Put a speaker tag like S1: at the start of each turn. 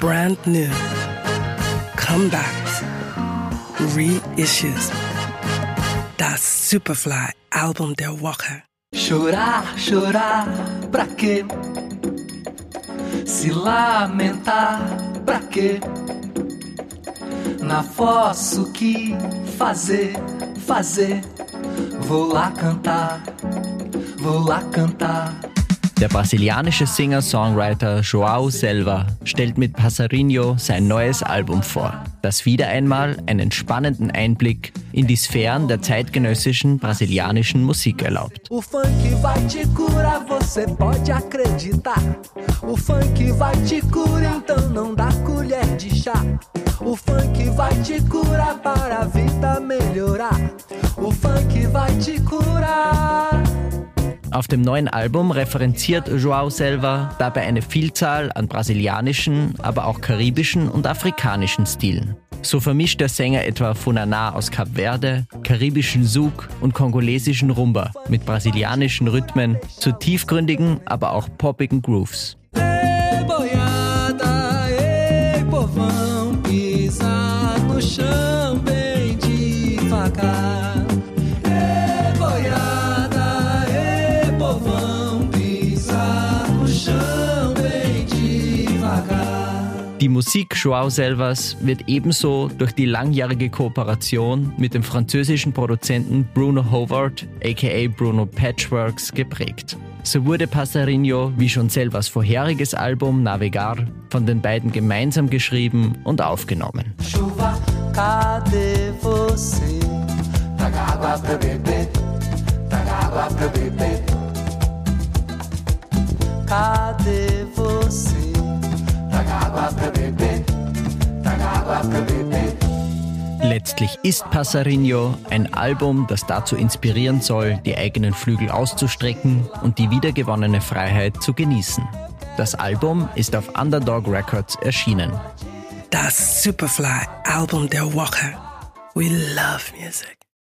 S1: brand new, comebacks, reissues. Das Superfly Album der Woche.
S2: Chorar, chorar, pra quê? Se lamentar, pra quê? Na fossa o que fazer, fazer? Vou lá cantar, vou lá cantar.
S3: Der brasilianische Singer-Songwriter Joao Selva stellt mit Passarinho sein neues Album vor, das wieder einmal einen spannenden Einblick in die Sphären der zeitgenössischen brasilianischen Musik erlaubt.
S2: O funk vai te curar para a vida melhorar. O funk vai te curar.
S3: Auf dem neuen Album referenziert Joao Selva dabei eine Vielzahl an brasilianischen, aber auch karibischen und afrikanischen Stilen. So vermischt der Sänger etwa Funaná aus Kap Verde, karibischen Souk und kongolesischen Rumba mit brasilianischen Rhythmen zu tiefgründigen, aber auch poppigen Grooves.
S2: Ei,
S3: Die Musik Joao Selvas wird ebenso durch die langjährige Kooperation mit dem französischen Produzenten Bruno Howard aka Bruno Patchworks geprägt. So wurde Passarinho, wie schon Selvas vorheriges Album Navegar, von den beiden gemeinsam geschrieben und aufgenommen.
S2: Chuva.
S3: Letztlich ist Passarinho ein Album, das dazu inspirieren soll, die eigenen Flügel auszustrecken und die wiedergewonnene Freiheit zu genießen. Das Album ist auf Underdog Records erschienen.
S1: Das Superfly Album der Woche. We love music.